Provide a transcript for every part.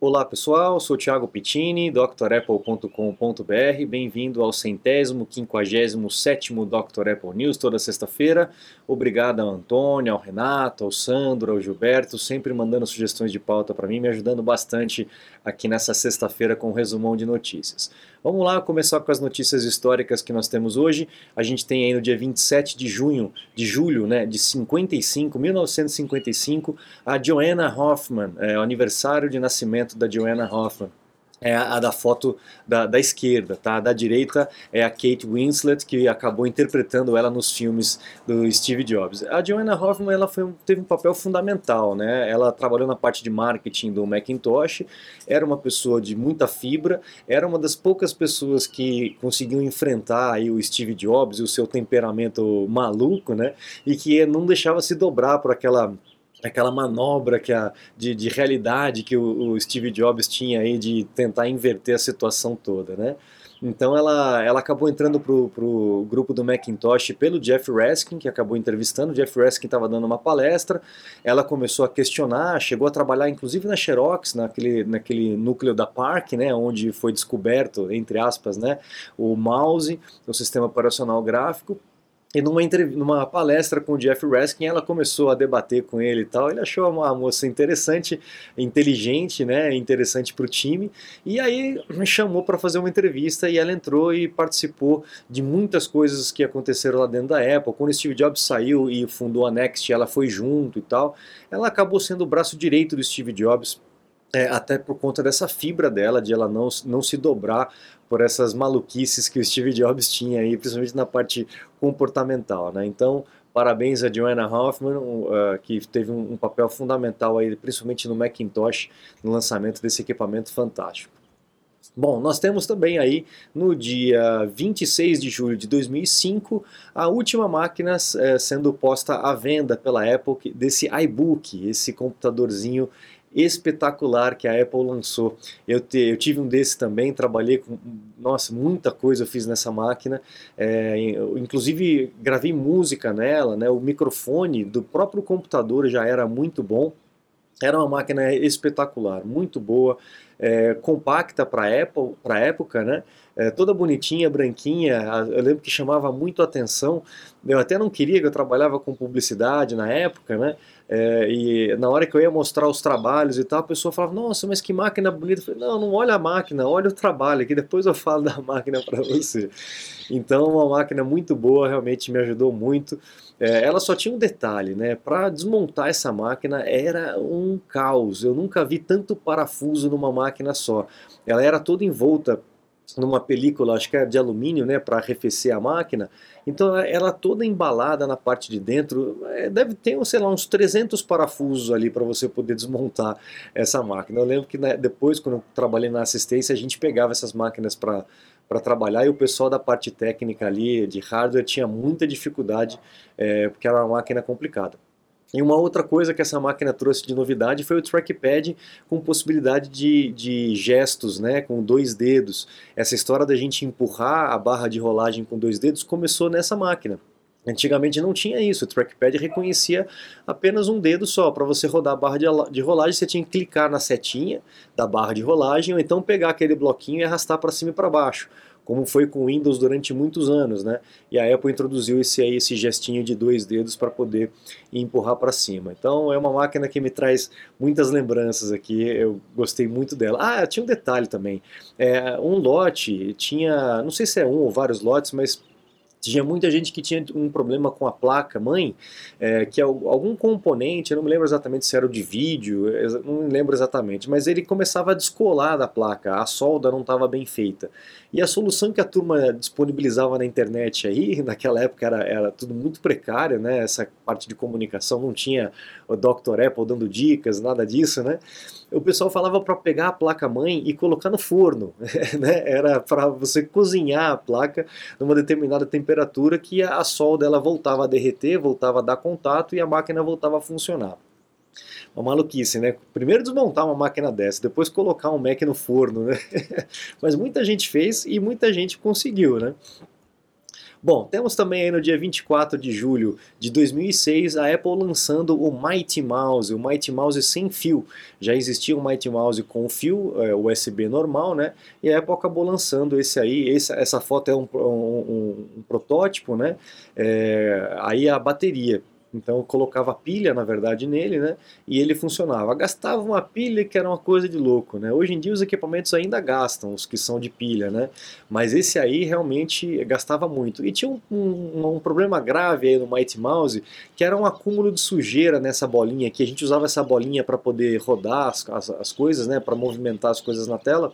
Olá pessoal, sou Thiago Pittini, drapple.com.br. Bem-vindo ao centésimo, quinquagésimo sétimo Dr. Apple News toda sexta-feira. Obrigado ao Antônio, ao Renato, ao Sandro, ao Gilberto, sempre mandando sugestões de pauta para mim, me ajudando bastante aqui nessa sexta-feira com um resumão de notícias. Vamos lá começar com as notícias históricas que nós temos hoje. A gente tem aí no dia 27 de junho, de julho, né, de 55, 1955, a Joanna Hoffman, é, o aniversário de nascimento da Joanna Hoffman é a da foto da, da, esquerda, tá? Da direita é a Kate Winslet, que acabou interpretando ela nos filmes do Steve Jobs. A Joanna Hoffman ela foi, teve um papel fundamental, né? Ela trabalhou na parte de marketing do Macintosh, era uma pessoa de muita fibra, era uma das poucas pessoas que conseguiam enfrentar aí o Steve Jobs e o seu temperamento maluco, né? E que não deixava se dobrar por aquela aquela manobra que a, de, de realidade que o, o, Steve Jobs tinha aí de tentar inverter a situação toda, né? Então ela, ela acabou entrando pro, pro grupo do Macintosh pelo Jeff Raskin, que acabou entrevistando. O Jeff Raskin estava dando uma palestra, ela começou a questionar, chegou a trabalhar inclusive na Xerox, naquele, naquele núcleo da Park, né, onde foi descoberto, entre aspas, né, o mouse, o sistema operacional gráfico. E numa, numa palestra com o Jeff Raskin, ela começou a debater com ele e tal. Ele achou uma moça interessante, inteligente, né, interessante para o time. E aí me chamou para fazer uma entrevista e ela entrou e participou de muitas coisas que aconteceram lá dentro da Apple. Quando Steve Jobs saiu e fundou a Next, ela foi junto e tal. Ela acabou sendo o braço direito do Steve Jobs é, até por conta dessa fibra dela, de ela não, não se dobrar por essas maluquices que o Steve Jobs tinha aí, principalmente na parte comportamental, né? Então, parabéns a Joanna Hoffman, uh, que teve um, um, papel fundamental aí, principalmente no Macintosh, no lançamento desse equipamento fantástico. Bom, nós temos também aí no dia 26 de julho de 2005 a última máquina uh, sendo posta à venda pela Apple desse iBook, esse computadorzinho espetacular que a Apple lançou. Eu, te, eu tive um desse também, trabalhei com, nossa, muita coisa eu fiz nessa máquina, é, inclusive gravei música nela, né, o microfone do próprio computador já era muito bom, era uma máquina espetacular, muito boa, é, compacta para Apple, para época, né? É, toda bonitinha, branquinha. Eu lembro que chamava muito atenção. Eu até não queria que eu trabalhava com publicidade na época, né? É, e na hora que eu ia mostrar os trabalhos e tal, a pessoa falava: Nossa, mas que máquina bonita. Eu falei: Não, não olha a máquina, olha o trabalho, que depois eu falo da máquina para você. Então, uma máquina muito boa, realmente me ajudou muito. É, ela só tinha um detalhe, né? Para desmontar essa máquina era um caos. Eu nunca vi tanto parafuso numa máquina só. Ela era toda envolta numa película, acho que é de alumínio, né, para arrefecer a máquina. Então ela toda embalada na parte de dentro, é, deve ter, sei lá, uns 300 parafusos ali para você poder desmontar essa máquina. Eu lembro que né, depois, quando eu trabalhei na assistência, a gente pegava essas máquinas para para trabalhar e o pessoal da parte técnica ali de hardware tinha muita dificuldade é, porque era uma máquina complicada. E uma outra coisa que essa máquina trouxe de novidade foi o trackpad com possibilidade de, de gestos, né, com dois dedos. Essa história da gente empurrar a barra de rolagem com dois dedos começou nessa máquina. Antigamente não tinha isso, o trackpad reconhecia apenas um dedo só. Para você rodar a barra de rolagem, você tinha que clicar na setinha da barra de rolagem ou então pegar aquele bloquinho e arrastar para cima e para baixo como foi com o Windows durante muitos anos, né? E a Apple introduziu esse aí, esse gestinho de dois dedos para poder empurrar para cima. Então é uma máquina que me traz muitas lembranças aqui. Eu gostei muito dela. Ah, tinha um detalhe também. É, um lote tinha, não sei se é um ou vários lotes, mas tinha muita gente que tinha um problema com a placa mãe, é, que é algum componente, eu não me lembro exatamente se era o de vídeo, não me lembro exatamente, mas ele começava a descolar da placa, a solda não estava bem feita. E a solução que a turma disponibilizava na internet aí, naquela época era, era tudo muito precário, né? essa parte de comunicação não tinha o Dr. Apple dando dicas, nada disso, né? O pessoal falava para pegar a placa-mãe e colocar no forno. né? Era para você cozinhar a placa numa determinada temperatura que a solda ela voltava a derreter, voltava a dar contato e a máquina voltava a funcionar. Uma maluquice, né? Primeiro desmontar uma máquina dessa, depois colocar um Mac no forno, né? Mas muita gente fez e muita gente conseguiu, né? Bom, temos também aí no dia 24 de julho de 2006 a Apple lançando o Mighty Mouse, o Mighty Mouse sem fio. Já existia o Mighty Mouse com fio é, USB normal, né? E a Apple acabou lançando esse aí. Esse, essa foto é um, um, um, um protótipo, né? É, aí a bateria. Então eu colocava pilha, na verdade, nele, né? E ele funcionava. Gastava uma pilha que era uma coisa de louco, né? Hoje em dia os equipamentos ainda gastam, os que são de pilha, né? Mas esse aí realmente gastava muito. E tinha um, um, um problema grave aí no Mighty Mouse, que era um acúmulo de sujeira nessa bolinha aqui. A gente usava essa bolinha para poder rodar as, as, as coisas, né? Para movimentar as coisas na tela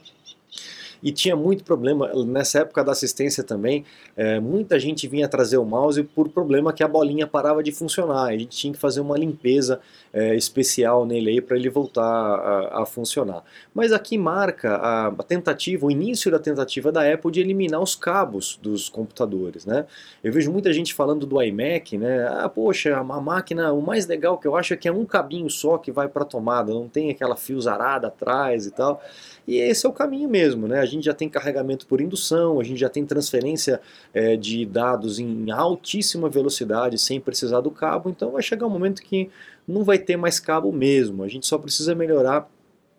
e tinha muito problema nessa época da assistência também. É, muita gente vinha trazer o mouse por problema que a bolinha parava de funcionar. A gente tinha que fazer uma limpeza é, especial nele aí para ele voltar a, a, funcionar. Mas aqui marca a, a, tentativa, o início da tentativa da Apple de eliminar os cabos dos computadores, né? Eu vejo muita gente falando do iMac, né? Ah, poxa, a máquina, o mais legal que eu acho é que é um cabinho só que vai para a tomada, não tem aquela fiozarada atrás e tal. E esse é o caminho mesmo, né? A gente já tem carregamento por indução, a gente já tem transferência é, de dados em altíssima velocidade sem precisar do cabo, então vai chegar um momento que não vai ter mais cabo mesmo, a gente só precisa melhorar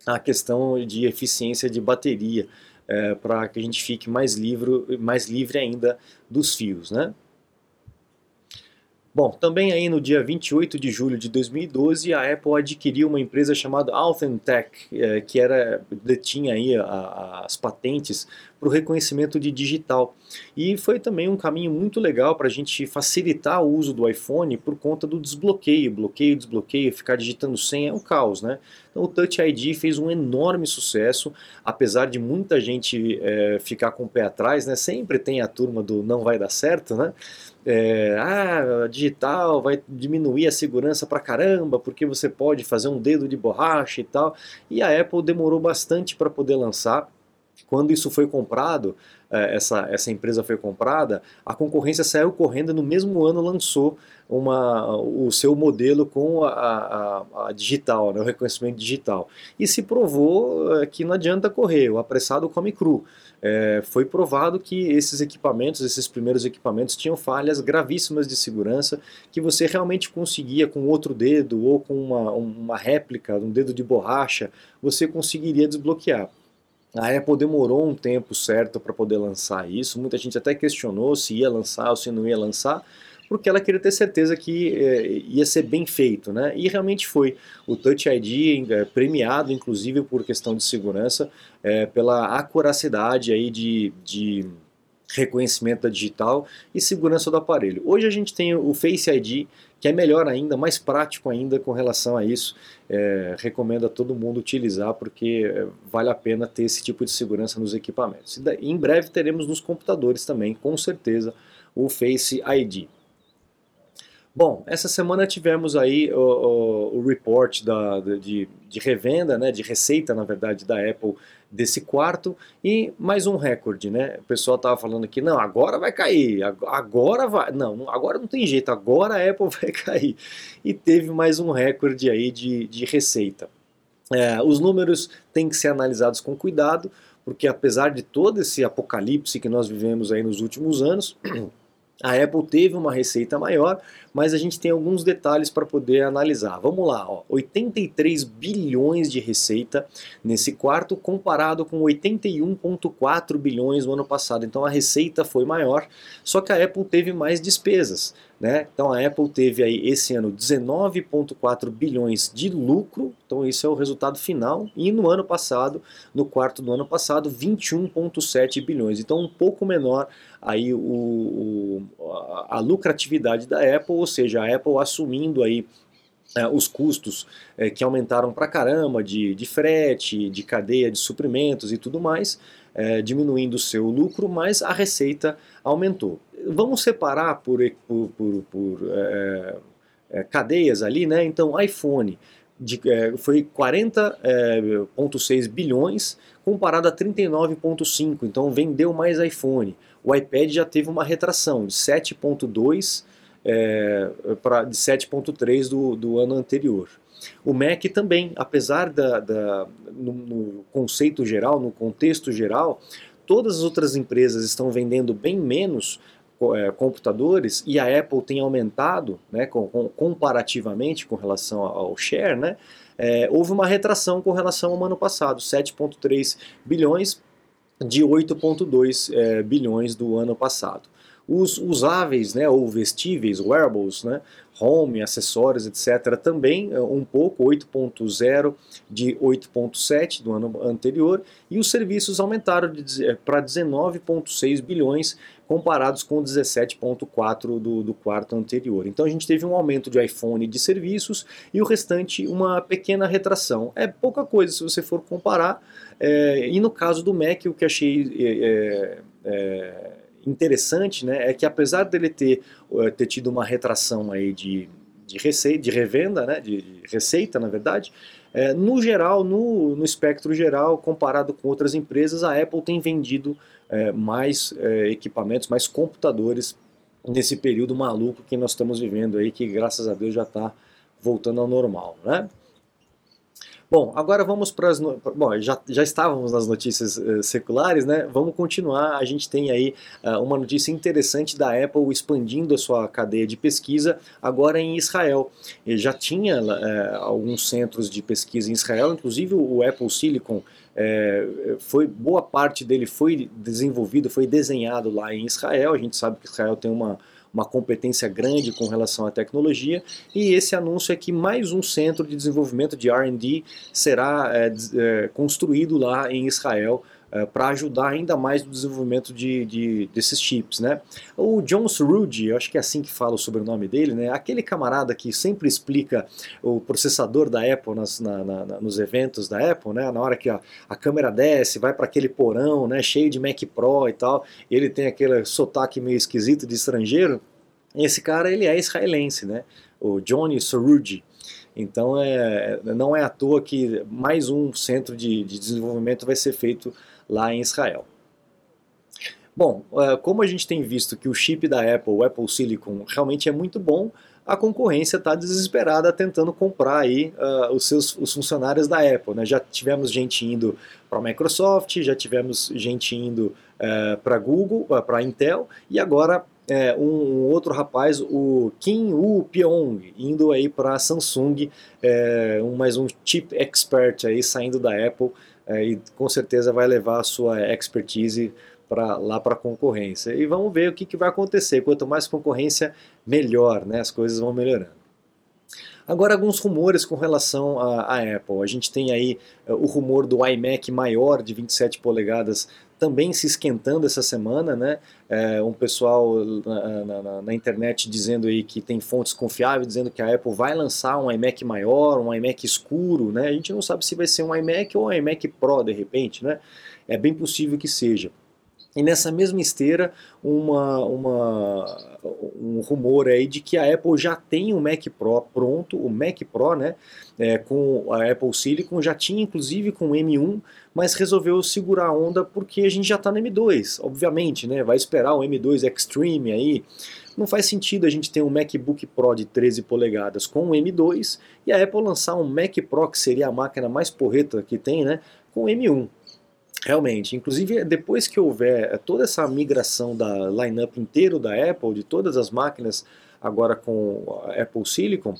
a questão de eficiência de bateria é, para que a gente fique mais livre, mais livre ainda dos fios, né? Bom, também aí no dia 28 de julho de 2012, a Apple adquiriu uma empresa chamada Authentech, é, que era, detinha aí as patentes para o reconhecimento de digital. E foi também um caminho muito legal para a gente facilitar o uso do iPhone por conta do desbloqueio, bloqueio, desbloqueio, ficar digitando senha é um caos, né? Então o Touch ID fez um enorme sucesso, apesar de muita gente é, ficar com o pé atrás, né? Sempre tem a turma do não vai dar certo, né? É, ah, digital vai diminuir a segurança pra caramba, porque você pode fazer um dedo de borracha e tal. E a Apple demorou bastante para poder lançar. Quando isso foi comprado, essa, essa empresa foi comprada, a concorrência saiu correndo no mesmo ano lançou uma, o seu modelo com a, a, a digital, né, o reconhecimento digital. E se provou é, que não adianta correr, o apressado come cru é, foi provado que esses equipamentos, esses primeiros equipamentos, tinham falhas gravíssimas de segurança que você realmente conseguia com outro dedo ou com uma, uma réplica, um dedo de borracha, você conseguiria desbloquear. A Apple demorou um tempo certo para poder lançar isso, muita gente até questionou se ia lançar ou se não ia lançar, porque ela queria ter certeza que é, ia ser bem feito, né? E realmente foi. O Touch ID é, premiado, inclusive por questão de segurança, é, pela acuracidade aí de, de reconhecimento digital e segurança do aparelho. Hoje a gente tem o Face ID, que é melhor ainda, mais prático ainda com relação a isso. É, recomendo a todo mundo utilizar porque é, vale a pena ter esse tipo de segurança nos equipamentos. E em breve teremos nos computadores também, com certeza, o Face ID. Bom, essa semana tivemos aí o, o, o report da, de, de, revenda, né, de receita, na verdade, da Apple desse quarto e mais um recorde, né? O pessoal estava falando aqui, não, agora vai cair, agora vai, não, agora não tem jeito, agora a Apple vai cair. E teve mais um recorde aí de, de receita. É, os números têm que ser analisados com cuidado, porque apesar de todo esse apocalipse que nós vivemos aí nos últimos anos, a Apple teve uma receita maior, mas a gente tem alguns detalhes para poder analisar. Vamos lá, ó, 83 bilhões de receita nesse quarto, comparado com 81,4 bilhões no ano passado. Então a receita foi maior, só que a Apple teve mais despesas. Né? Então a Apple teve aí esse ano 19,4 bilhões de lucro, então esse é o resultado final, e no ano passado, no quarto do ano passado, 21,7 bilhões. Então um pouco menor aí o, o a, lucratividade da Apple ou seja, a Apple assumindo aí é, os custos é, que aumentaram para caramba de, de frete, de cadeia de suprimentos e tudo mais, é, diminuindo o seu lucro, mas a receita aumentou. Vamos separar por, por, por, por é, é, cadeias ali, né? Então, iPhone de, é, foi 40,6 bilhões comparado a 39,5, então vendeu mais iPhone. O iPad já teve uma retração de 7,2 é, de 7.3 do, do ano anterior. O Mac também, apesar da, da no, no, conceito geral, no contexto geral, todas as outras empresas estão vendendo bem menos é, computadores e a Apple tem aumentado, né, com, com, comparativamente com relação ao share, né, é, houve uma retração com relação ao ano passado, 7,3 bilhões de 8,2 é, bilhões do ano passado. Os usáveis, né, ou vestíveis, wearables, né, home, acessórios, etc., também é, um pouco, 8.0 de 8.7 do ano anterior, e os serviços aumentaram para 19.6 bilhões comparados com 17.4 do, do quarto anterior. Então a gente teve um aumento de iPhone de serviços e o restante uma pequena retração. É pouca coisa se você for comparar, é, e no caso do Mac o que achei... É, é, interessante né, é que apesar dele ter, eh, ter tido uma retração aí de, de, receita, de revenda, né, de, receita na verdade, é, no geral, no, no espectro geral, comparado com outras empresas, a Apple tem vendido é, mais é, equipamentos, mais computadores nesse período maluco que nós estamos vivendo aí, que graças a Deus já está voltando ao normal, né? Bom, agora vamos para as. No... Bom, já, já estávamos nas notícias uh, seculares, né? Vamos continuar. A gente tem aí uh, uma notícia interessante da Apple expandindo a sua cadeia de pesquisa agora em Israel. Ele já tinha uh, alguns centros de pesquisa em Israel, inclusive o Apple Silicon. foi boa parte dele foi desenvolvido, foi desenhado lá em Israel. A gente sabe que Israel tem uma uma competência grande com relação à tecnologia, e esse anúncio é que mais um centro de desenvolvimento de R&D será é, é, construído lá em Israel, é, para ajudar ainda mais no desenvolvimento de, de, desses chips. Né? O John eu acho que é assim que fala o sobrenome dele, né? aquele camarada que sempre explica o processador da Apple nas, na, na, nos eventos da Apple, né? na hora que a, a câmera desce, vai para aquele porão né? cheio de Mac Pro e tal, e ele tem aquele sotaque meio esquisito de estrangeiro, esse cara ele é israelense, né? o Johnny Surugi. Então é, não é à toa que mais um centro de, de desenvolvimento vai ser feito lá em Israel. Bom, é, como a gente tem visto que o chip da Apple, o Apple Silicon, realmente é muito bom, a concorrência está desesperada tentando comprar aí uh, os seus os funcionários da Apple. Né? Já tivemos gente indo para a Microsoft, já tivemos gente indo uh, é, para Google, uh, para Intel, e agora é, um, um, outro rapaz, o Kim Woo Pyong, indo aí para Samsung, é, um, mais um chip expert aí saindo da Apple é, e com certeza vai levar a sua expertise para lá para a concorrência. E vamos ver o que, que vai acontecer. Quanto mais concorrência, melhor, né? As coisas vão melhorando. Agora, alguns rumores com relação à, Apple. A gente tem aí uh, o rumor do iMac maior de 27 polegadas também se esquentando essa semana, né? É, um pessoal na, na, na, internet dizendo aí que tem fontes confiáveis dizendo que a Apple vai lançar um iMac maior, um iMac escuro, né? A gente não sabe se vai ser um iMac ou um iMac Pro de repente, né? É bem possível que seja. E nessa mesma esteira, uma, uma, um rumor aí de que a Apple já tem o Mac Pro pronto, o Mac Pro, né, é, com a Apple Silicon, já tinha inclusive com o M1, mas resolveu segurar a onda porque a gente já está no M2, obviamente, né, vai esperar o M2 Extreme aí, não faz sentido a gente ter um MacBook Pro de 13 polegadas com o M2 e a Apple lançar um Mac Pro, que seria a máquina mais porreta que tem, né, com o M1. Realmente, inclusive depois que houver toda essa migração da lineup inteiro da Apple, de todas as máquinas agora com Apple Silicon,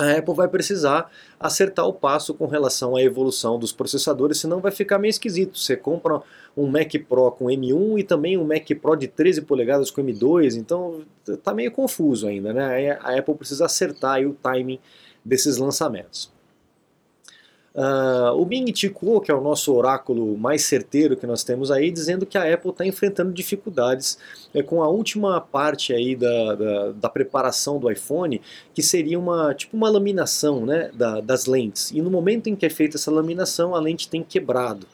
a Apple vai precisar acertar o passo com relação à evolução dos processadores, senão vai ficar meio esquisito. Você compra um Mac Pro com M1 e também um Mac Pro de 13 polegadas com M2, então tá meio confuso ainda, né? A Apple precisa acertar o timing desses lançamentos. Uh, o Bing Chico, que é o nosso oráculo mais certeiro que nós temos aí, dizendo que a Apple está enfrentando dificuldades é, com a última parte aí da, da, da, preparação do iPhone, que seria uma tipo uma laminação né, da, das lentes. E no momento em que é feita essa laminação, a lente tem quebrado.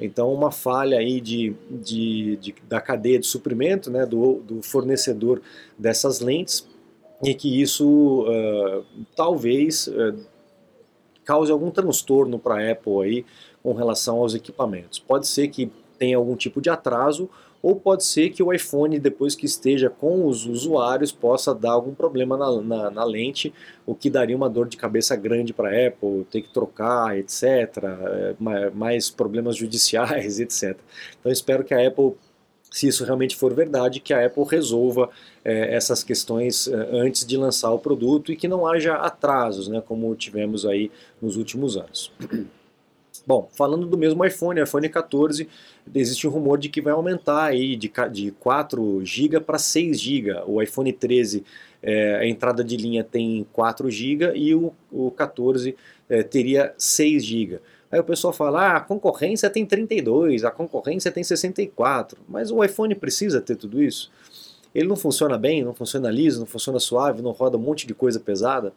Então, uma falha aí de, de, de da cadeia de suprimento né, do, do fornecedor dessas lentes e que isso uh, talvez uh, cause algum transtorno para a Apple aí com relação aos equipamentos. Pode ser que tenha algum tipo de atraso ou pode ser que o iPhone, depois que esteja com os usuários, possa dar algum problema na, na, na lente, o que daria uma dor de cabeça grande para a Apple, ter que trocar, etc., é, mais problemas judiciais, etc. Então espero que a Apple se isso realmente for verdade, que a Apple resolva é, essas questões é, antes de lançar o produto e que não haja atrasos, né, como tivemos aí nos últimos anos. Bom, falando do mesmo iPhone, iPhone 14, existe um rumor de que vai aumentar aí de, de 4 GB para 6 GB. O iPhone 13, é, a entrada de linha tem 4 GB e o, o 14 é, teria 6 GB. Aí o pessoal fala, ah, a concorrência tem 32, a concorrência tem 64, mas o iPhone precisa ter tudo isso? Ele não funciona bem, não funciona liso, não funciona suave, não roda um monte de coisa pesada?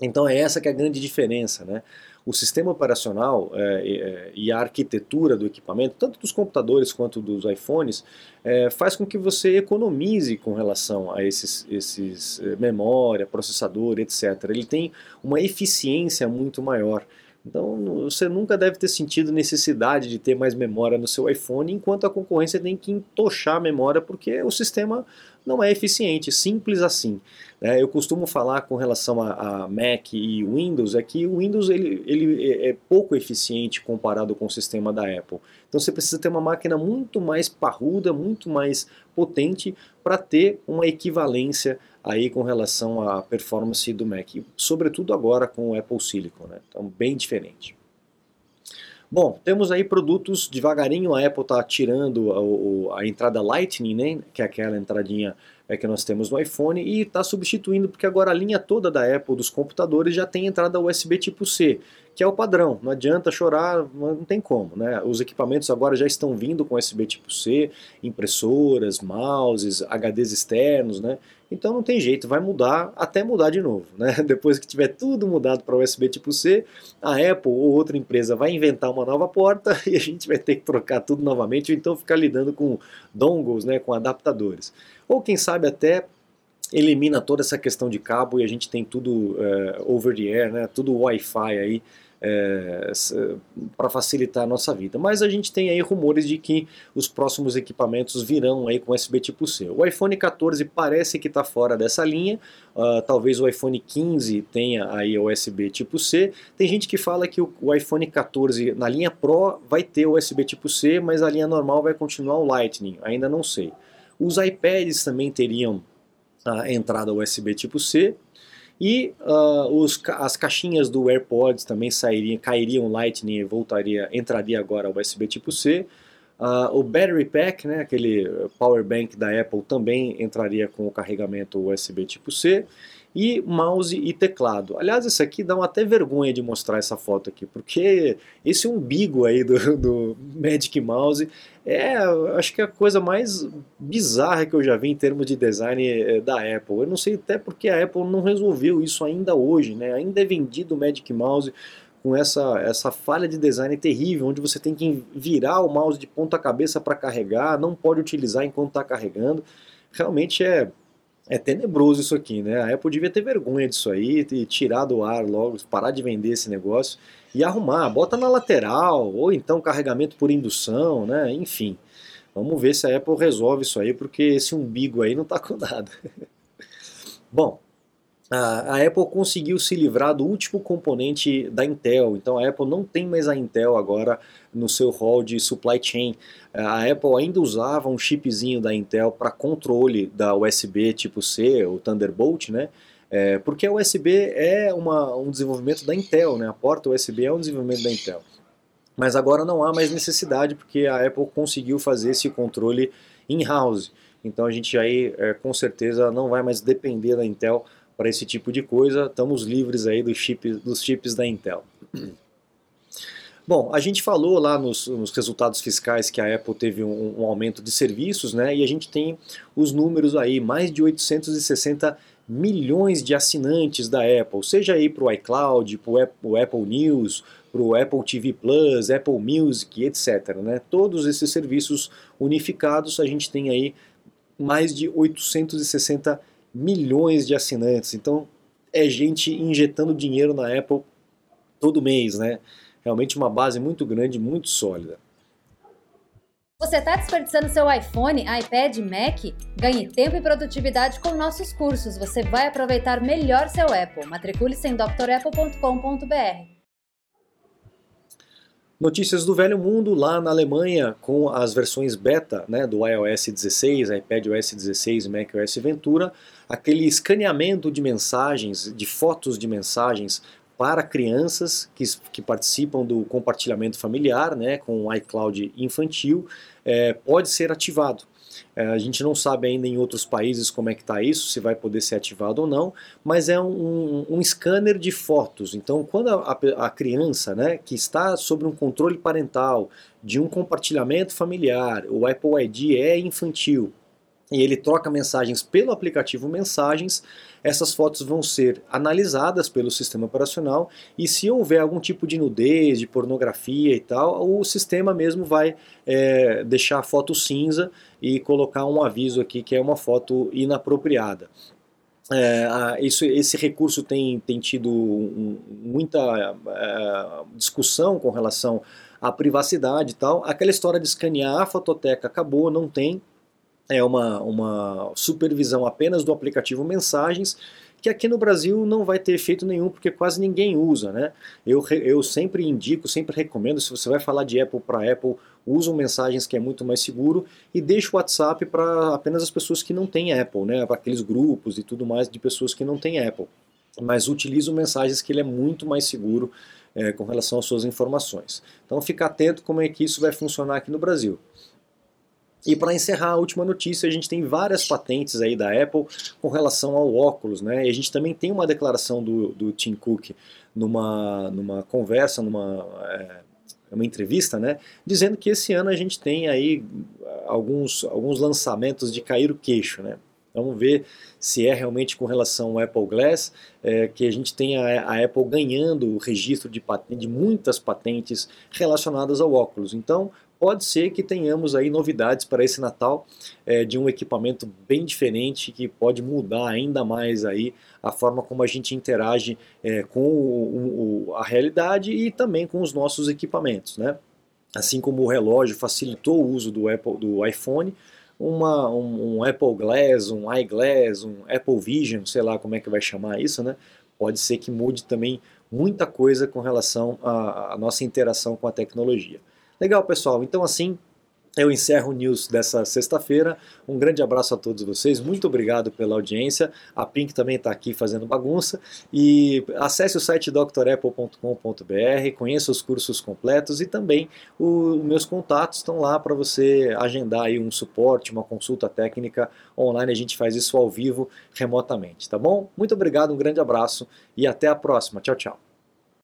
Então é essa que é a grande diferença, né? O sistema operacional é, é, e a arquitetura do equipamento, tanto dos computadores quanto dos iPhones, é, faz com que você economize com relação a esses, esses é, memória, processador, etc. Ele tem uma eficiência muito maior. Então você nunca deve ter sentido necessidade de ter mais memória no seu iPhone, enquanto a concorrência tem que entochar a memória porque o sistema não é eficiente, simples assim. É, eu costumo falar com relação a, a, Mac e Windows, é que o Windows ele, ele é, é pouco eficiente comparado com o sistema da Apple. Então você precisa ter uma máquina muito mais parruda, muito mais potente para ter uma equivalência aí com relação à performance do Mac, sobretudo agora com o Apple Silicon, né? então bem diferente. Bom, temos aí produtos devagarinho, a Apple está tirando a, a, entrada Lightning, né, que é aquela entradinha é, que nós temos no iPhone, e está substituindo, porque agora a linha toda da Apple dos computadores já tem entrada USB tipo C, que é o padrão, não adianta chorar, não tem como. Né? Os equipamentos agora já estão vindo com USB tipo C, impressoras, mouses, HDs externos, né? Então não tem jeito, vai mudar até mudar de novo. Né? Depois que tiver tudo mudado para USB tipo C, a Apple ou outra empresa vai inventar uma nova porta e a gente vai ter que trocar tudo novamente, ou então ficar lidando com dongles, né, com adaptadores. Ou quem sabe até elimina toda essa questão de cabo e a gente tem tudo uh, over the air, né, tudo Wi-Fi aí é, para facilitar a nossa vida. Mas a gente tem aí rumores de que os próximos equipamentos virão aí com USB tipo C. O iPhone 14 parece que está fora dessa linha, uh, talvez o iPhone 15 tenha aí USB tipo C. Tem gente que fala que o, o iPhone 14 na linha Pro vai ter USB tipo C, mas a linha normal vai continuar o Lightning, ainda não sei. Os iPads também teriam a entrada USB tipo C, e uh, os, as caixinhas do AirPods também sairiam, cairiam Lightning e voltaria, entraria agora USB tipo C. Uh, o Battery Pack, né, aquele Power Bank da Apple, também entraria com o carregamento USB tipo C e mouse e teclado. Aliás, isso aqui dá até vergonha de mostrar essa foto aqui, porque esse umbigo aí do, do Magic Mouse é, acho que é a coisa mais bizarra que eu já vi em termos de design eh, da Apple. Eu não sei até porque a Apple não resolveu isso ainda hoje, né? Ainda é vendido o Magic Mouse com essa, essa falha de design terrível, onde você tem que virar o mouse de ponta cabeça para carregar, não pode utilizar enquanto está carregando. Realmente é é tenebroso isso aqui, né? A Apple devia ter vergonha disso aí e tirar do ar logo, parar de vender esse negócio e arrumar. Bota na lateral, ou então carregamento por indução, né? Enfim. Vamos ver se a Apple resolve isso aí, porque esse umbigo aí não tá com nada. Bom, a Apple conseguiu se livrar do último componente da Intel, então a Apple não tem mais a Intel agora no seu hall de supply chain. A Apple ainda usava um chipzinho da Intel para controle da USB tipo C, o Thunderbolt, né? É, porque a USB é uma, um desenvolvimento da Intel, né? A porta USB é um desenvolvimento da Intel. Mas agora não há mais necessidade porque a Apple conseguiu fazer esse controle in-house. Então a gente aí é, com certeza não vai mais depender da Intel para esse tipo de coisa. Estamos livres aí dos chips, dos chips da Intel. Bom, a gente falou lá nos, nos, resultados fiscais que a Apple teve um, um, aumento de serviços, né? E a gente tem os números aí, mais de 860 milhões de assinantes da Apple, seja aí para o iCloud, para o Apple News, para o Apple TV Plus, Apple Music, etc. Né? Todos esses serviços unificados, a gente tem aí mais de 860 milhões de assinantes. Então é gente injetando dinheiro na Apple todo mês, né? Realmente uma base muito grande, muito sólida. Você está desperdiçando seu iPhone, iPad, Mac? Ganhe tempo e produtividade com nossos cursos. Você vai aproveitar melhor seu Apple. Matricule-se em drapple.com.br. Notícias do velho mundo lá na Alemanha com as versões beta né, do iOS 16, iPadOS 16 e macOS Ventura, aquele escaneamento de mensagens, de fotos de mensagens para crianças que, que participam do compartilhamento familiar né, com o iCloud infantil é, pode ser ativado. É, a gente não sabe ainda em outros países como é que está isso, se vai poder ser ativado ou não, mas é um, um scanner de fotos. Então, quando a, a, criança né, que está sob um controle parental de um compartilhamento familiar, o Apple ID é infantil, e ele troca mensagens pelo aplicativo Mensagens, essas fotos vão ser analisadas pelo sistema operacional e se houver algum tipo de nudez, de pornografia e tal, o sistema mesmo vai é, deixar a foto cinza e colocar um aviso aqui que é uma foto inapropriada. É, isso, esse recurso tem, tem tido muita é, discussão com relação à privacidade e tal. Aquela história de escanear a fototeca acabou, não tem é uma, uma supervisão apenas do aplicativo Mensagens, que aqui no Brasil não vai ter efeito nenhum, porque quase ninguém usa. Né? Eu, eu sempre indico, sempre recomendo, se você vai falar de Apple para Apple, usa mensagens que é muito mais seguro e deixa o WhatsApp para apenas as pessoas que não têm Apple, né? para aqueles grupos e tudo mais de pessoas que não têm Apple. Mas utilizo mensagens que ele é muito mais seguro é, com relação às suas informações. Então fica atento como é que isso vai funcionar aqui no Brasil. E para encerrar a última notícia, a gente tem várias patentes aí da Apple com relação ao óculos, né? E a gente também tem uma declaração do, do Tim Cook numa, numa conversa, numa é, uma entrevista, né? Dizendo que esse ano a gente tem aí alguns, alguns lançamentos de cair o queixo, né? Vamos ver se é realmente com relação ao Apple Glass é, que a gente tem a, a, Apple ganhando o registro de, de muitas patentes relacionadas ao óculos. Então, pode ser que tenhamos aí novidades para esse Natal é, de um equipamento bem diferente que pode mudar ainda mais aí a forma como a gente interage é, com o, o, a realidade e também com os nossos equipamentos, né? Assim como o relógio facilitou o uso do, Apple, do iPhone, uma, um, um Apple Glass, um iGlass, um Apple Vision, sei lá como é que vai chamar isso, né? Pode ser que mude também muita coisa com relação à, à nossa interação com a tecnologia. Legal, pessoal. Então, assim, eu encerro o news dessa sexta-feira. Um grande abraço a todos vocês. Muito obrigado pela audiência. A Pink também está aqui fazendo bagunça. E acesse o site drapple.com.br, conheça os cursos completos e também os meus contatos estão lá para você agendar aí um suporte, uma consulta técnica online. A gente faz isso ao vivo, remotamente, tá bom? Muito obrigado, um grande abraço e até a próxima. Tchau, tchau.